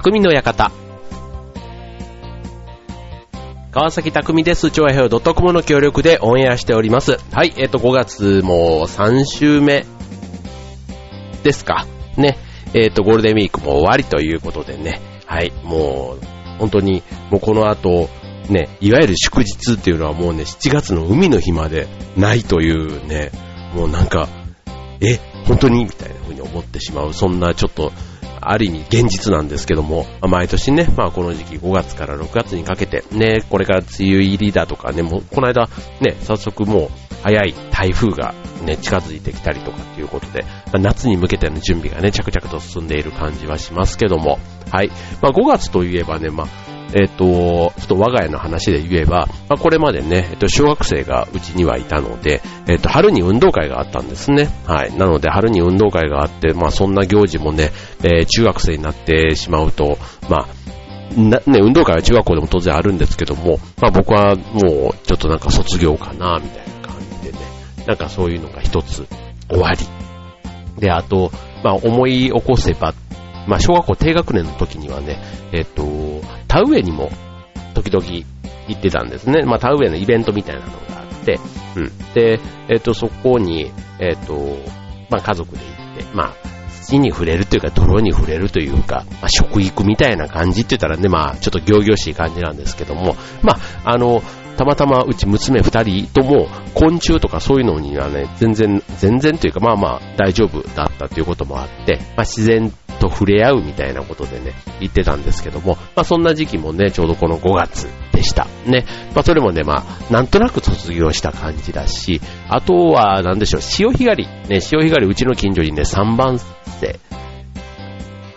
匠の館。川崎匠です。超平洋 .com の協力でオンエアしております。はい、えっ、ー、と、5月も3週目ですか。ね。えっ、ー、と、ゴールデンウィークも終わりということでね。はい、もう、本当に、もうこの後、ね、いわゆる祝日っていうのはもうね、7月の海の日までないというね、もうなんか、え、本当に？みたいな風に思ってしまう、そんなちょっと、ある意味現実なんですけども、毎年ね、まあこの時期5月から6月にかけて、ね、これから梅雨入りだとかね、もうこの間ね、早速もう早い台風がね、近づいてきたりとかっていうことで、まあ、夏に向けての準備がね、着々と進んでいる感じはしますけども、はい。まあ5月といえばね、まあえっ、と、ちょっと我が家の話で言えば、まあ、これまでね、えっ、と、小学生がうちにはいたので、えっ、と、春に運動会があったんですね。はい。なので、春に運動会があって、まあ、そんな行事もね、え中学生になってしまうと、まあ、ね、運動会は中学校でも当然あるんですけども、まあ僕はもうちょっとなんか卒業かな、みたいな感じでね、なんかそういうのが一つ終わり。で、あと、まあ思い起こせばまあ、小学校低学年の時にはね、えっと、田植えにも時々行ってたんですね。まあ、田植えのイベントみたいなのがあって、うん。で、えっと、そこに、えっと、まあ、家族で行って、まあ、土に触れるというか、泥に触れるというか、まあ、食育みたいな感じって言ったらね、まあ、ちょっと行々しい感じなんですけども、まあ、あの、たまたまうち娘二人とも昆虫とかそういうのにはね、全然、全然というかまあまあ大丈夫だったということもあって、まあ自然と触れ合うみたいなことでね、言ってたんですけども、まあそんな時期もね、ちょうどこの5月でした。ね。まあそれもね、まあ、なんとなく卒業した感じだし、あとは、なんでしょう、潮干狩り。ね、潮干狩りうちの近所にね、3番瀬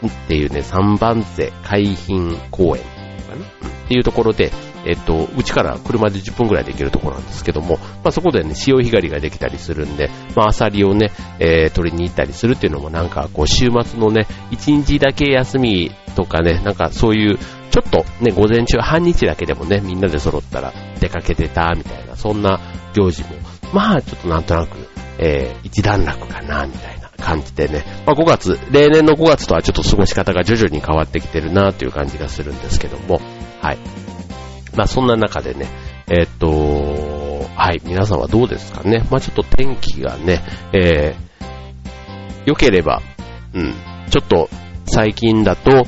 っていうね、3番瀬海浜公園、っていうところで、えっと、うちから車で10分ぐらいで行けるところなんですけども、まあ、そこでね、潮干狩りができたりするんで、まあ、アサリをね、えー、取りに行ったりするっていうのもなんか、こう、週末のね、1日だけ休みとかね、なんかそういう、ちょっとね、午前中半日だけでもね、みんなで揃ったら出かけてた、みたいな、そんな行事も、まあ、ちょっとなんとなく、えー、一段落かな、みたいな感じでね、まあ、5月、例年の5月とはちょっと過ごし方が徐々に変わってきてるなという感じがするんですけども、はい。まあそんな中でね、え、っと、はい、皆さんはどうですかね？まあちょっと天気がね、えー、良ければ、うん、ちょっと最近だと、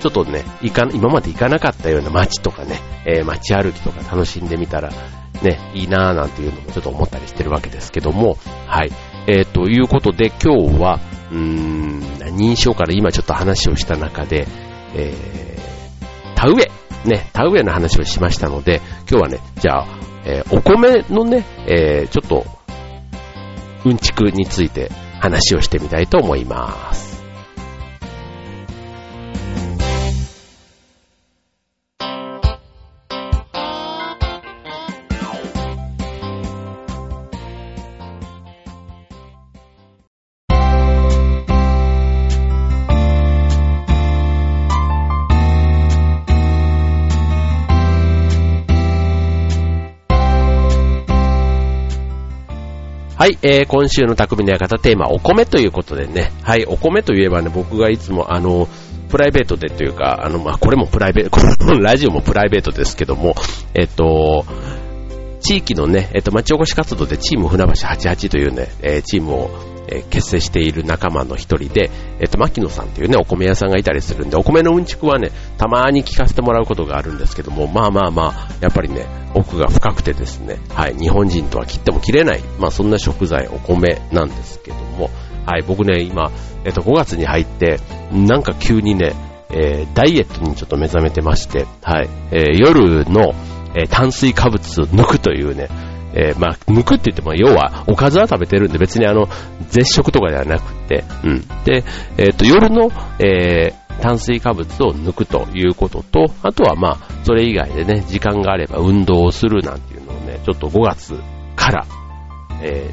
ちょっとね、行か、今まで行かなかったような街とかね、えー、街歩きとか楽しんでみたら、ね、いいなぁなんていうのもちょっと思ったりしてるわけですけども、はい。えー、ということで今日は、うーん、何にしようかな、今ちょっと話をした中で、えー、田植えね、田植えの話をしましたので、今日はね、じゃあ、えー、お米のね、えー、ちょっと、うんちくについて話をしてみたいと思います。はい、えー、今週の匠の館テーマ、お米ということでね、はい、お米といえばね、僕がいつもあの、プライベートでというか、あの、まあ、これもプライベート、このラジオもプライベートですけども、えっと、地域のね、えっと、町おこし活動でチーム船橋88というね、えー、チームをえー、結成している仲間の一人で、えっ、と、牧野さんというね、お米屋さんがいたりするんで、お米のうんちくはね、たまに聞かせてもらうことがあるんですけども、まあまあまあ、やっぱりね、奥が深くてですね、はい、日本人とは切っても切れない、まあそんな食材、お米なんですけども、はい、僕ね、今、えっ、と、5月に入って、なんか急にね、え、ダイエットにちょっと目覚めてまして、はい、え、夜の、え、炭水化物を抜くというね、えー、まあ、むくって言っても、要は、おかずは食べてるんで、別にあの、絶食とかではなくて、うん。で、えっ、ー、と、夜の、えー、炭水化物を抜くということと、あとはまあ、それ以外でね、時間があれば運動をするなんていうのをね、ちょっと5月から、え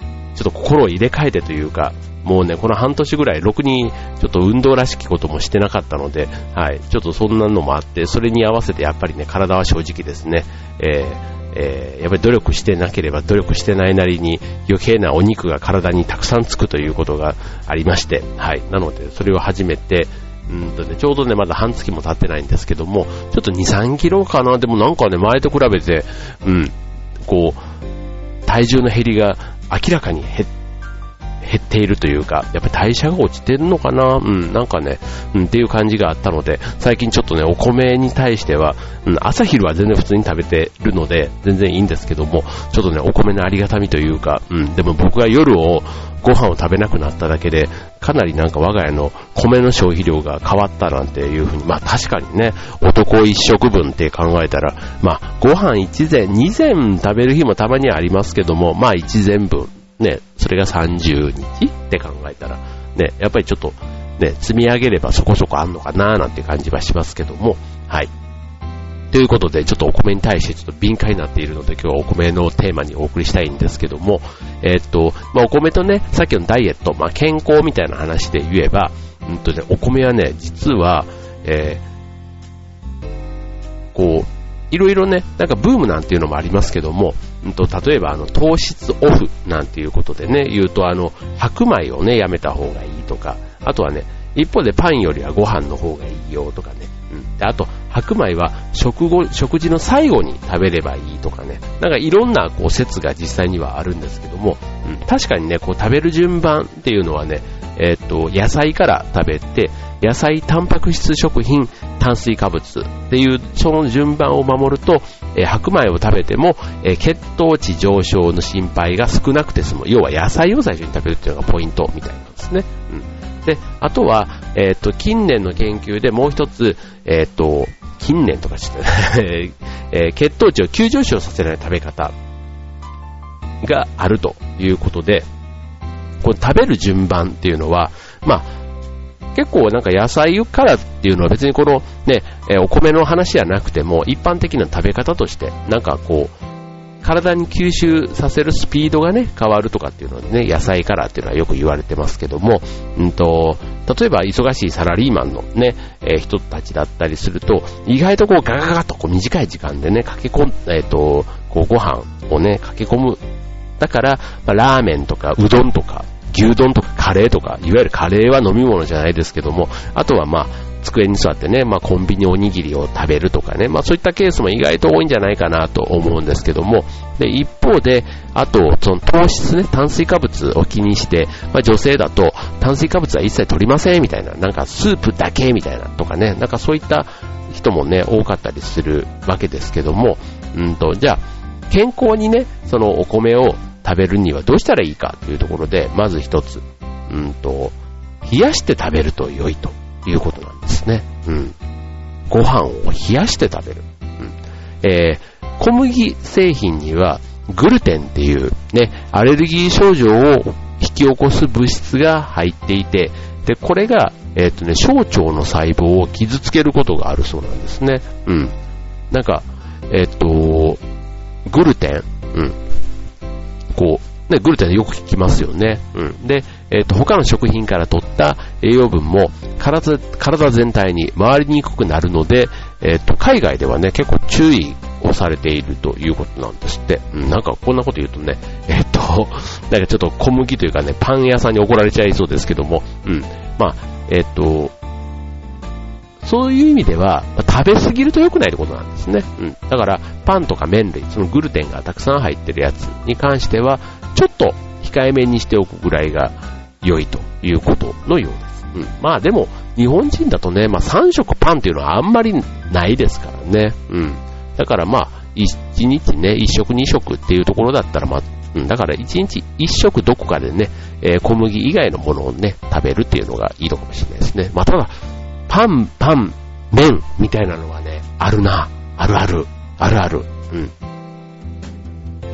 ー、ちょっと心を入れ替えてというか、もうね、この半年ぐらい、ろくにちょっと運動らしきこともしてなかったので、はい、ちょっとそんなのもあって、それに合わせてやっぱりね、体は正直ですね、えーえー、やっぱり努力してなければ努力してないなりに余計なお肉が体にたくさんつくということがありまして、はい。なので、それを始めて、うんとね、ちょうどね、まだ半月も経ってないんですけども、ちょっと2、3キロかな。でもなんかね、前と比べて、うん、こう、体重の減りが明らかに減っ減っているというか、やっぱり代謝が落ちてるのかな？うん、なんかね、うん、っていう感じがあったので、最近ちょっとね、お米に対しては、うん、朝昼は全然普通に食べてるので、全然いいんですけども、ちょっとね、お米のありがたみというか、うん、でも僕が夜を、ご飯を食べなくなっただけで、かなりなんか我が家の米の消費量が変わったなんていうふうに、まあ確かにね、男一食分って考えたら、まあご飯一膳、二膳食べる日もたまにはありますけども、まあ一膳分。ね、それが30日って考えたら、ね、やっぱりちょっと、ね、積み上げればそこそこあんのかななんて感じはしますけども、はい。ということで、ちょっとお米に対してちょっと敏感になっているので、今日はお米のテーマにお送りしたいんですけども、えー、っと、まあ、お米とね、さっきのダイエット、まあ、健康みたいな話で言えば、うんとね、お米はね、実は、えー、こう、いろいろね、なんかブームなんていうのもありますけども、うんと、例えばあの、糖質オフなんていうことでね、言うとあの、白米をね、やめた方がいいとか、あとはね、一方でパンよりはご飯の方がいいよとかね、うん。で、あと、白米は食後、食事の最後に食べればいいとかね、なんかいろんなこう説が実際にはあるんですけども、うん、確かにね、こう食べる順番っていうのはね、えー、っと、野菜から食べて、野菜、タンパク質食品、炭水化物っていう、その順番を守ると、え、白米を食べても、え、血糖値上昇の心配が少なくて済む。要は野菜を最初に食べるっていうのがポイントみたいなんですね。うん、で、あとは、えっ、と、近年の研究でもう一つ、えっ、と、近年とかして、え血糖値を急上昇させない食べ方があるということで、こう食べる順番っていうのは、まあ、結構なんか野菜からっていうのは別にこのね、えお米の話じゃなくても一般的な食べ方として、なんかこう、体に吸収させるスピードがね、変わるとかっていうのはね、野菜からっていうのはよく言われてますけども、うんと、例えば忙しいサラリーマンのね、え、人たちだったりすると、意外とこうガガガとこう短い時間でね、駆け込ん、えっ、ー、と、こうご飯をね、駆け込む。だから、まあ、ラーメンとかうどんとか、牛丼とかカレーとか、いわゆるカレーは飲み物じゃないですけども、あとはまあ、机に座ってね、まあ、コンビニおにぎりを食べるとかね、まあ、そういったケースも意外と多いんじゃないかなと思うんですけども、で、一方で、あと、その糖質ね、炭水化物を気にして、まあ、女性だと、炭水化物は一切取りませんみたいな、なんかスープだけみたいなとかね、なんかそういった人もね、多かったりするわけですけども、うんと、じゃあ、健康にね、そのお米を食べるにはどうしたらいいかというところで、まず一つ、うんと、冷やして食べると良いということなんですね。うん。ご飯を冷やして食べる。うん。えー、小麦製品にはグルテンっていうね、アレルギー症状を引き起こす物質が入っていて、で、これが、えっ、ー、とね、小腸の細胞を傷つけることがあるそうなんですね。うん。なんか、えっ、ー、と、グルテン、うん。こう、ね、グルテンよく聞きますよね。うん。で、えっ、ー、と、他の食品から取った栄養分も体、体全体に回りにくくなるので、えっ、ー、と、海外ではね、結構注意をされているということなんですって。うん、なんかこんなこと言うとね、えっ、ー、と、なんかちょっと小麦というかね、パン屋さんに怒られちゃいそうですけども、うん。まあ、えっ、と、そういう意味では、食べ過ぎると良くないってことなんですね。うん。だから、パンとか麺類、そのグルテンがたくさん入ってるやつに関しては、ちょっと控えめにしておくぐらいが良いということのようです。うん。まあでも、日本人だとね、まあ3食パンっていうのはあんまりないですからね。うん。だからまあ、1日ね、1食2食っていうところだったらまあ、うん、だから1日1食どこかでね、えー、小麦以外のものをね、食べるっていうのがいいのかもしれないですね。まあただ、パン、パン、麺みたいなのはね、あるな。あるある。あるある。うん。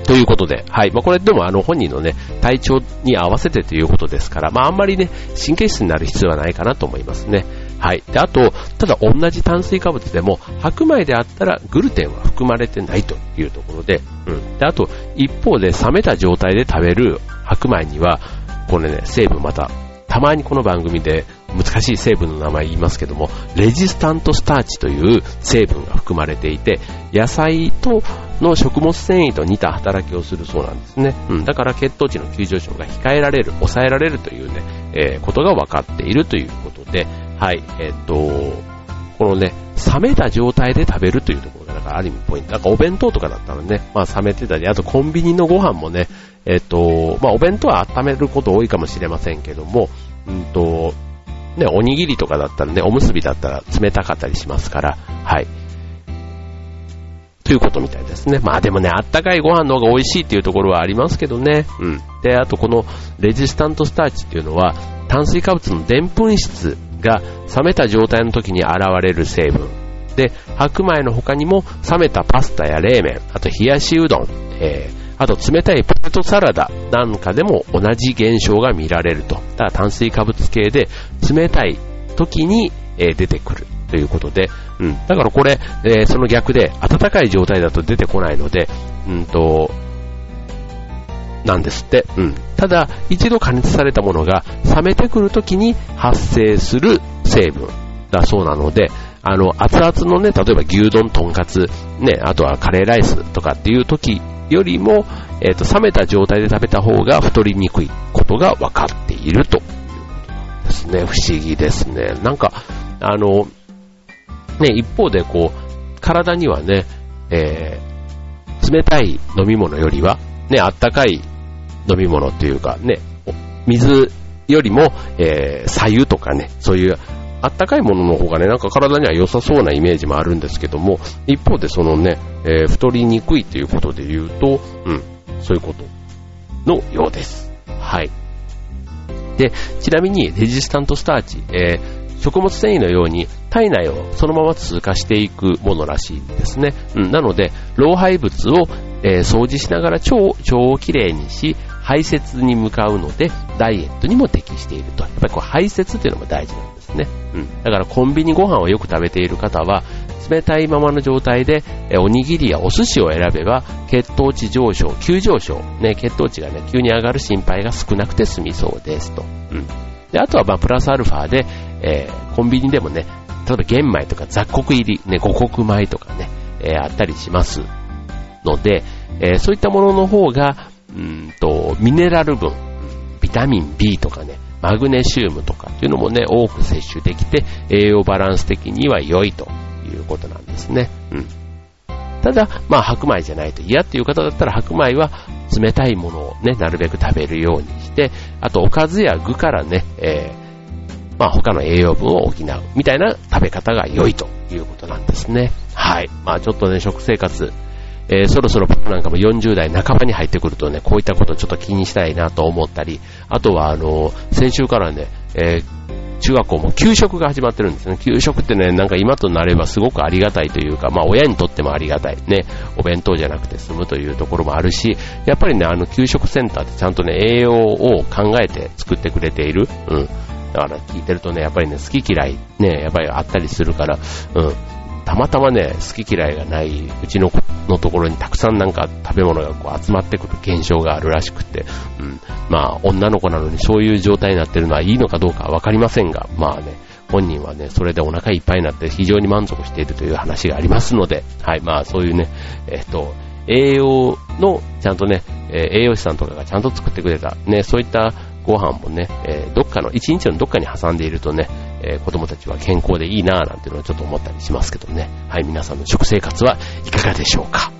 ということで、はい。まあ、これでもあの本人のね、体調に合わせてということですから、まあ、あんまりね、神経質になる必要はないかなと思いますね。はい。で、あと、ただ同じ炭水化物でも、白米であったらグルテンは含まれてないというところで、うん。で、あと、一方で冷めた状態で食べる白米には、これね、成分また、たまにこの番組で難しい成分の名前言いますけども、レジスタントスターチという成分が含まれていて、野菜との食物繊維と似た働きをするそうなんですね。うん、だから血糖値の急上昇が控えられる、抑えられるというね、えー、ことが分かっているということで、はい、えっ、と、このね、冷めた状態で食べるというところが、なんかある意味ポイント。なんかお弁当とかだったらね、まあ冷めてたり、あとコンビニのご飯もね、えっ、と、まあお弁当は温めること多いかもしれませんけども、うんと、ね、おにぎりとかだったらね、おむすびだったら冷たかったりしますから、はい。ということみたいですね。まあでもね、あったかいご飯の方が美味しいっていうところはありますけどね。うん。で、あとこのレジスタントスターチっていうのは、炭水化物の澱粉質が冷めた状態の時に現れる成分。で、白米の他にも冷めたパスタや冷麺、あと冷やしうどん、えー、あと冷たいポテトサラダなんかでも同じ現象が見られると。ただ炭水化物系で冷たい時に、え出てくるということで、うん。だからこれ、えー、その逆で暖かい状態だと出てこないので、うんと、なんですって。うん。ただ、一度加熱されたものが冷めてくるときに発生する成分だそうなので、あの、熱々のね、例えば牛丼、とんかつ、ね、あとはカレーライスとかっていう時よりも、えっ、ー、と、冷めた状態で食べた方が太りにくいことが分かっているということですね。不思議ですね。なんか、あの、ね、一方でこう、体にはね、えー、冷たい飲み物よりは、ね、あったかい飲み物っていうか、ね、水よりも、えー、左右とかね、そういうあったかいものの方がね、なんか体には良さそうなイメージもあるんですけども、一方でそのね、えー、太りにくいということで言うと、うん、そういうことのようです。はい。で、ちなみにレジスタントスターチ、えー、食物繊維のように体内をそのまま通過していくものらしいんですね。うん、なので、老廃物を、えー、掃除しながら腸腸をきれいにし、排泄に向かうので、ダイエットにも適していると。やっぱりこう排泄というのも大事なんですね。うん。だからコンビニご飯をよく食べている方は、冷たいままの状態で、おにぎりやお寿司を選べば、血糖値上昇、急上昇、ね、血糖値がね、急に上がる心配が少なくて済みそうですと。うん。で、あとはまあ、プラスアルファで、えー、コンビニでもね、例えば玄米とか雑穀入り、ね、五穀米とかね、えー、あったりしますので、えー、そういったものの方が、うんと、ミネラル分、ビタミン B とかね、マグネシウムとかっていうのもね、多く摂取できて、栄養バランス的には良いということなんですね。うん。ただ、まあ白米じゃないと嫌っていう方だったら白米は冷たいものをね、なるべく食べるようにして、あとおかずや具からね、えー、まあ他の栄養分を補うみたいな食べ方が良いということなんですね。はい。まあちょっとね、食生活、えー、そろそろ僕なんかも40代半ばに入ってくるとね、こういったことをちょっと気にしたいなと思ったり、あとはあの、先週からね、えー、中学校も給食が始まってるんですね。給食ってね、なんか今となればすごくありがたいというか、まあ親にとってもありがたい。ね、お弁当じゃなくて済むというところもあるし、やっぱりね、あの給食センターってちゃんとね、栄養を考えて作ってくれている。うん。だから聞いてるとね、やっぱりね、好き嫌いね、やっぱりあったりするから、うん。たまたまね、好き嫌いがないうちの子のところにたくさんなんか食べ物がこう集まってくる現象があるらしくて、うん、まあ女の子なのにそういう状態になってるのはいいのかどうかわかりませんが、まあね、本人はね、それでお腹いっぱいになって非常に満足しているという話がありますので、はい、まあそういうね、えっと、栄養の、ちゃんとね、え栄養士さんとかがちゃんと作ってくれた、ね、そういったご飯もね、えー、どっかの、一日のどっかに挟んでいるとね、えー、子供たちは健康でいいなぁなんていうのはちょっと思ったりしますけどね。はい、皆さんの食生活はいかがでしょうか？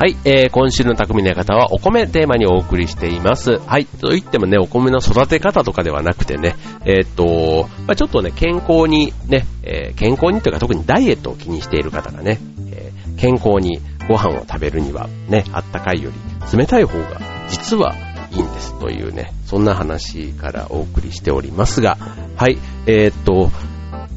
はい、えー、今週の匠の館はお米テーマにお送りしています。はい、と言ってもね、お米の育て方とかではなくてね、えー、っと、まあ、ちょっとね、健康にね、えー、健康にというか特にダイエットを気にしている方がね、えー、健康にご飯を食べるにはね、あったかいより冷たい方が実はいいんですというね、そんな話からお送りしておりますが、はい、えー、っと、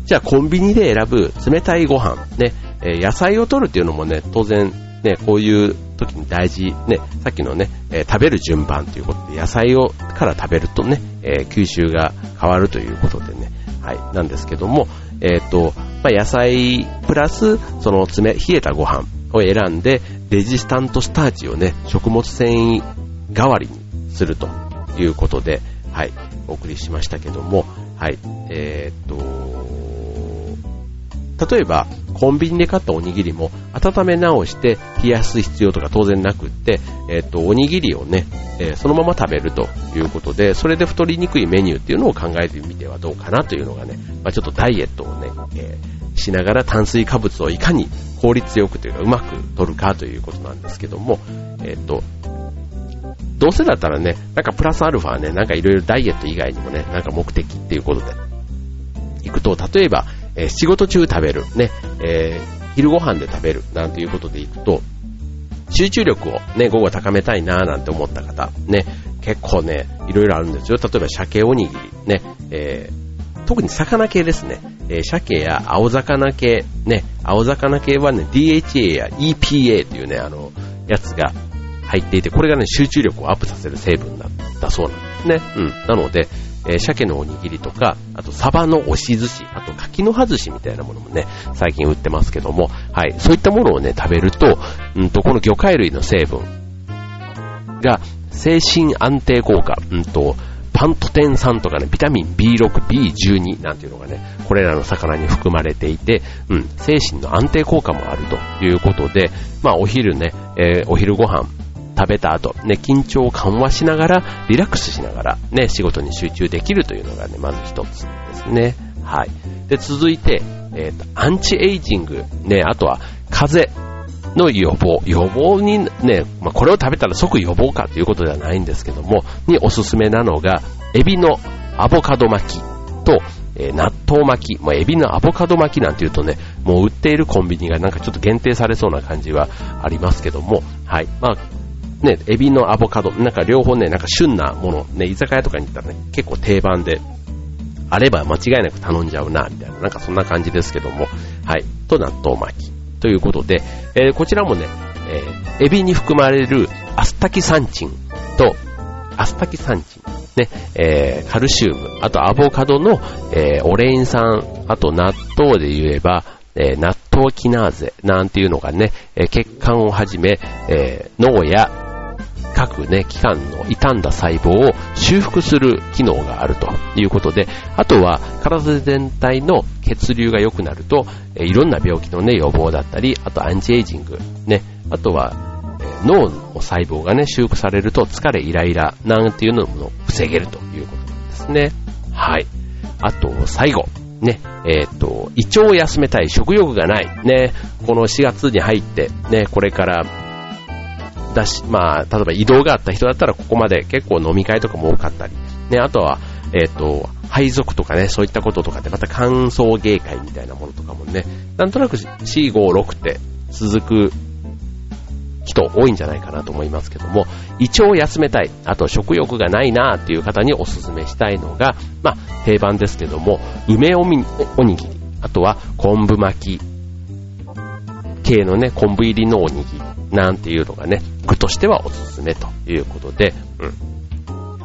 じゃあコンビニで選ぶ冷たいご飯、ね、え野菜を取るっていうのもね、当然ね、こういう時に大事、ね、さっきのね、えー、食べる順番ということで、野菜をから食べるとね、えー、吸収が変わるということでね、はい、なんですけども、えっ、ー、と、まあ、野菜プラス、その冷、冷えたご飯を選んで、レジスタントスターチをね、食物繊維代わりにするということで、はい、お送りしましたけども、はい、え、っと、例えば、コンビニで買ったおにぎりも温め直して冷やす必要とか当然なくって、えっ、と、おにぎりをね、え、そのまま食べるということで、それで太りにくいメニューっていうのを考えてみてはどうかなというのがね、まあ、ちょっとダイエットをね、えー、しながら炭水化物をいかに効率よくというかうまく取るかということなんですけども、えっ、と、どうせだったらね、なんかプラスアルファね、なんかいろいろダイエット以外にもね、なんか目的っていうことで、行くと、例えば、えー、仕事中食べる、ね、えー、昼ご飯で食べる、なんていうことで行くと、集中力をね、午後高めたいなーなんて思った方、ね、結構ね、いろいろあるんですよ。例えば鮭おにぎり、ね、えー、特に魚系ですね。えー、鮭や青魚系、ね、青魚系はね、DHA や EPA というね、あの、やつが入っていて、これがね、集中力をアップさせる成分だったそうなんですね。うん。なので、えー、鮭のおにぎりとか、あとサバの押し寿司、あと柿の葉寿司みたいなものもね、最近売ってますけども、はい、そういったものをね、食べると、うんと、この魚介類の成分が、精神安定効果、うんと、パントテン酸とかね、ビタミン B6、B12 なんていうのがね、これらの魚に含まれていて、うん、精神の安定効果もあるということで、まあお昼ね、えー、お昼ご飯、食べた後、ね、緊張を緩和しながら、リラックスしながら、ね、仕事に集中できるというのがね、まず一つですね。はい。で、続いて、えっ、ー、と、アンチエイジング、ね、あとは、風邪の予防。予防にね、まあ、これを食べたら即予防かということではないんですけども、におすすめなのが、エビのアボカド巻きと、えー、納豆巻き、まあ、エビのアボカド巻きなんていうとね、もう売っているコンビニがなんかちょっと限定されそうな感じはありますけども、はい。まあ、ね、エビのアボカド、なんか両方ね、なんか旬なもの、ね、居酒屋とかに行ったらね、結構定番で、あれば間違いなく頼んじゃうな、みたいな、なんかそんな感じですけども、はい、と納豆巻き。ということで、えー、こちらもね、えー、エビに含まれるアスタキサンチンと、アスタキサンチン、ね、えー、カルシウム、あとアボカドの、えー、オレイン酸、あと納豆で言えば、えー、納豆キナーゼなんていうのがね、えー、血管をはじめ、えー、脳や各ね、器官の傷んだ細胞を修復する機能があるということで、あとは体全体の血流が良くなると、いろんな病気のね、予防だったり、あとアンチエイジング、ね、あとは、脳の細胞がね、修復されると疲れイライラなんていうのも防げるということなんですね。はい。あと、最後。ね、えっ、ー、と、胃腸を休めたい、食欲がない。ね、この4月に入って、ね、これからだし、まあ、例えば移動があった人だったらここまで結構飲み会とかも多かったり、ね、あとは、えっ、ー、と、配属とかね、そういったこととかでまた歓送迎会みたいなものとかもね、なんとなく4、5、6って続く人多いんじゃないかなと思いますけども、胃腸を休めたい、あと食欲がないなっていう方におすすめしたいのが、まあ、定番ですけども、梅おみおにぎり、あとは昆布巻き系のね、昆布入りのおにぎり、なんていうのがね、具としてはおすすめということで、うん。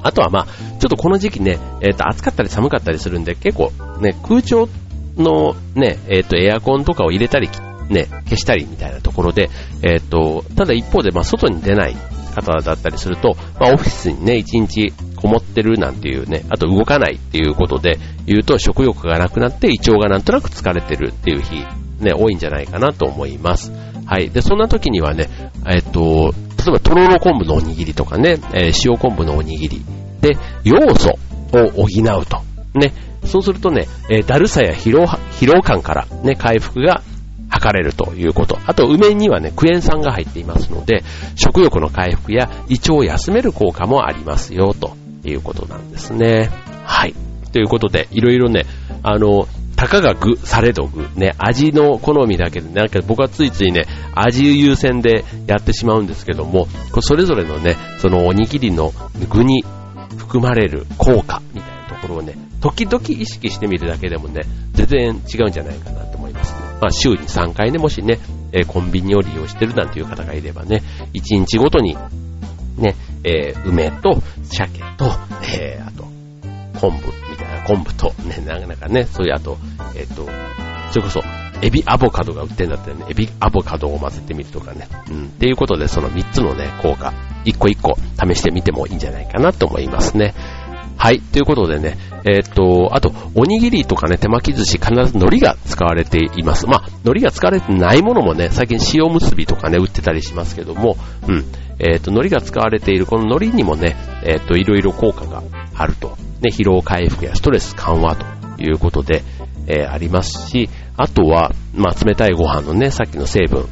あとはまあ、ちょっとこの時期ね、えっ、ー、と、暑かったり寒かったりするんで、結構ね、空調のね、えっ、ー、と、エアコンとかを入れたり、ね、消したりみたいなところで、えっ、ー、と、ただ一方で、まあ、外に出ない方だったりすると、まあ、オフィスにね、一日こもってるなんていうね、あと動かないっていうことで言うと食欲がなくなって胃腸がなんとなく疲れてるっていう日、ね、多いんじゃないかなと思います。はい。で、そんな時にはね、えっと、例えばとろろ昆布のおにぎりとかね、えー、塩昆布のおにぎりで、要素を補うと。ね。そうするとね、えー、だるさや疲労疲労感からね、回復が測れるということ。あと、梅にはね、クエン酸が入っていますので、食欲の回復や胃腸を休める効果もありますよ、ということなんですね。はい。ということで、いろいろね、あの、たかが具、されど具、ね、味の好みだけで、なんか僕はついついね、味優先でやってしまうんですけども、それぞれのね、そのおにぎりの具に含まれる効果みたいなところをね、時々意識してみるだけでもね、全然違うんじゃないかなと思いますね。まあ週に3回ね、もしね、え、コンビニを利用してるなんていう方がいればね、1日ごとに、ね、えー、梅と鮭と、えー、あと、昆布みたいな昆布と、ね、なかなかね、そういうあと、えっ、と、それこそ、エビアボカドが売ってんだったらね、エビアボカドを混ぜてみるとかね。うん。っていうことで、その3つのね、効果、1個1個試してみてもいいんじゃないかなと思いますね。はい。ということでね、えー、っと、あと、おにぎりとかね、手巻き寿司、必ず海苔が使われています。まあ、海苔が使われてないものもね、最近塩結びとかね、売ってたりしますけども、うん。えー、っと、海苔が使われているこの海苔にもね、えー、っと、いろいろ効果があると。ね、疲労回復やストレス緩和ということで、えー、ありますし、あとは、まあ、冷たいご飯のね、さっきの成分、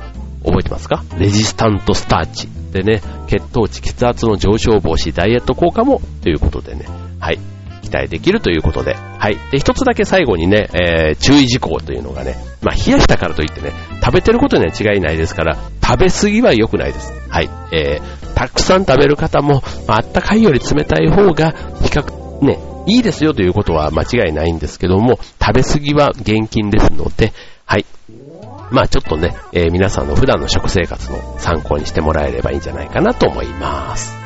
覚えてますか？レジスタントスターチでね、血糖値、血圧の上昇防止、ダイエット効果もということでね、はい、期待できるということで、はい。で、一つだけ最後にね、えー、注意事項というのがね、まあ、冷やしたからといってね、食べてることには違いないですから、食べ過ぎは良くないです。はい。えー、たくさん食べる方も、まあ、ったかいより冷たい方が、比較、ね、いいですよということは間違いないんですけども、食べ過ぎは厳禁ですので、はい。まあちょっとね、えー、皆さんの普段の食生活の参考にしてもらえればいいんじゃないかなと思います。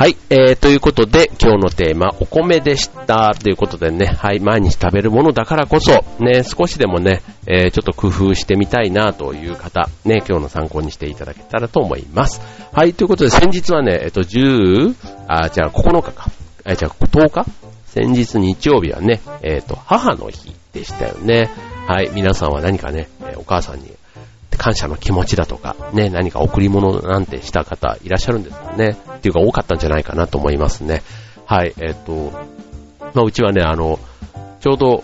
はい、えー、ということで、今日のテーマ、お米でした。ということでね、はい、毎日食べるものだからこそ、ね、少しでもね、えー、ちょっと工夫してみたいなという方、ね、今日の参考にしていただけたらと思います。はい、ということで、先日はね、えっと、10、あ、じゃあ9日か。え、じゃあ10日？先日日曜日はね、えっと、母の日でしたよね。はい、皆さんは何かね、お母さんに感謝の気持ちだとか、ね、何か贈り物なんてした方いらっしゃるんですかね。っていうか多かったんじゃないかなと思いますね。はい、えっ、と、まあ、うちはね、あの、ちょうど、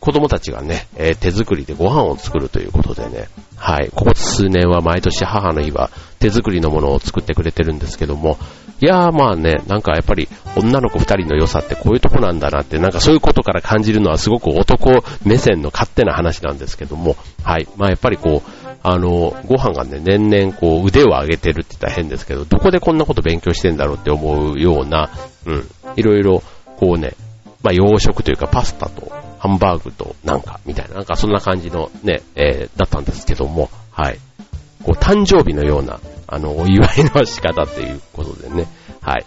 子供たちがね、えー、手作りでご飯を作るということでね、はい、ここ数年は毎年母の日は手作りのものを作ってくれてるんですけども、いやーまあね、なんかやっぱり女の子二人の良さってこういうとこなんだなって、なんかそういうことから感じるのはすごく男目線の勝手な話なんですけども、はい。まあやっぱりこう、あの、ご飯がね、年々こう腕を上げてるって言ったら変ですけど、どこでこんなこと勉強してんだろうって思うような、うん、いろいろこうね、まあ洋食というかパスタとハンバーグとなんかみたいな、なんかそんな感じのね、えー、だったんですけども、はい。こう誕生日のような、あの、お祝いの仕方っていうことでね。はい。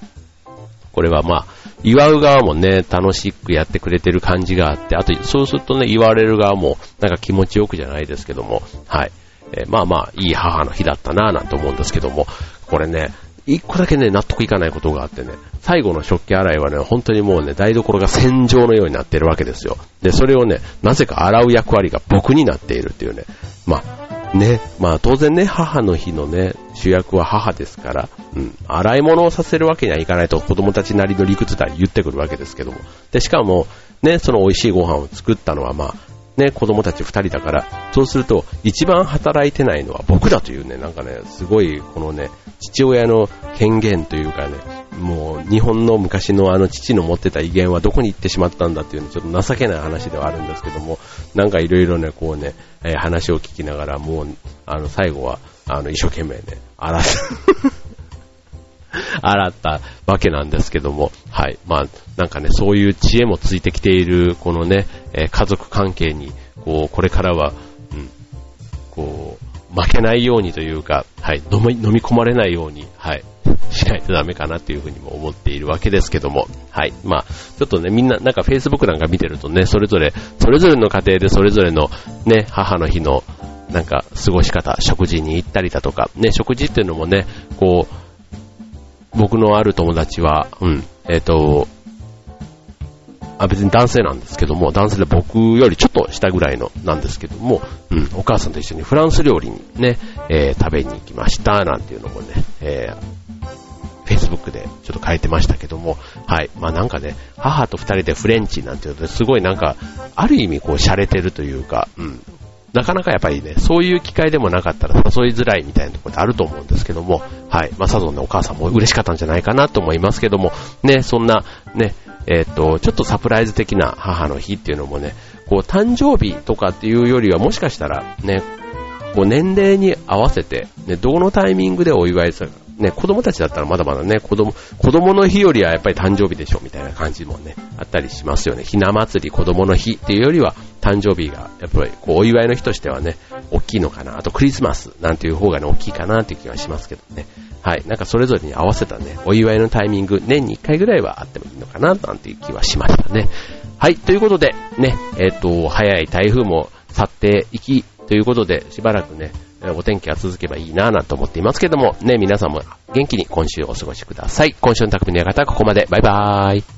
これはまあ、祝う側もね、楽しくやってくれてる感じがあって、あと、そうするとね、言われる側も、なんか気持ちよくじゃないですけども、はい。えー、まあまあ、いい母の日だったなぁなんて思うんですけども、これね、一個だけね、納得いかないことがあってね、最後の食器洗いはね、本当にもうね、台所が戦場のようになってるわけですよ。で、それをね、なぜか洗う役割が僕になっているっていうね、まあ、ね、まあ当然ね、母の日のね、主役は母ですから、うん、洗い物をさせるわけにはいかないと子供たちなりの理屈だ言ってくるわけですけども。で、しかも、ね、その美味しいご飯を作ったのはまあ、ね、子供たち二人だから、そうすると、一番働いてないのは僕だというね、なんかね、すごい、このね、父親の権限というかね、もう、日本の昔のあの父の持ってた威厳はどこに行ってしまったんだっていうね、ちょっと情けない話ではあるんですけども、なんかいろいろね、こうね、えー、話を聞きながら、もう、あの、最後は、あの、一生懸命ね、洗った、洗ったわけなんですけども、はい。まあ、なんかね、そういう知恵もついてきている、このね、えー、家族関係に、こう、これからは、うん、こう、負けないようにというか、はい、飲み、飲み込まれないように、はい、しないとダメかなっていうふうにも思っているわけですけども、はい。まあ、ちょっとね、みんな、なんか Facebook なんか見てるとね、それぞれ、それぞれの家庭でそれぞれのね、母の日の、なんか、過ごし方、食事に行ったりだとか、ね、食事っていうのもね、こう、僕のある友達は、うん、えっ、ー、と、あ、別に男性なんですけども、男性で僕よりちょっと下ぐらいのなんですけども、うん、お母さんと一緒にフランス料理にね、えー、食べに行きました、なんていうのもね、えー、Facebook でちょっと書いてましたけども、はい。まあなんかね、母と二人でフレンチなんていうのですごいなんか、ある意味こう洒落てるというか、うん。なかなかやっぱりね、そういう機会でもなかったら誘いづらいみたいなところってあると思うんですけども、はい。まあ、サゾンのお母さんも嬉しかったんじゃないかなと思いますけども、ね、そんな、ね、えっ、と、ちょっとサプライズ的な母の日っていうのもね、こう、誕生日とかっていうよりはもしかしたらね、こう、年齢に合わせて、ね、どのタイミングでお祝いするかね、子供たちだったらまだまだね、子供、子供の日よりはやっぱり誕生日でしょみたいな感じもね、あったりしますよね。ひな祭り、子供の日っていうよりは、誕生日が、やっぱり、こう、お祝いの日としてはね、大きいのかな。あと、クリスマスなんていう方がね、大きいかなっていう気がしますけどね。はい。なんかそれぞれに合わせたね、お祝いのタイミング、年に1回ぐらいはあってもいいのかな、なんていう気はしましたね。はい。ということで、ね、えっ、ー、と、早い台風も去っていき、ということで、しばらくね、お天気が続けばいいなぁなんて思っていますけども、ね、皆さんも元気に今週お過ごしください。今週の匠の館はここまで。バイバーイ。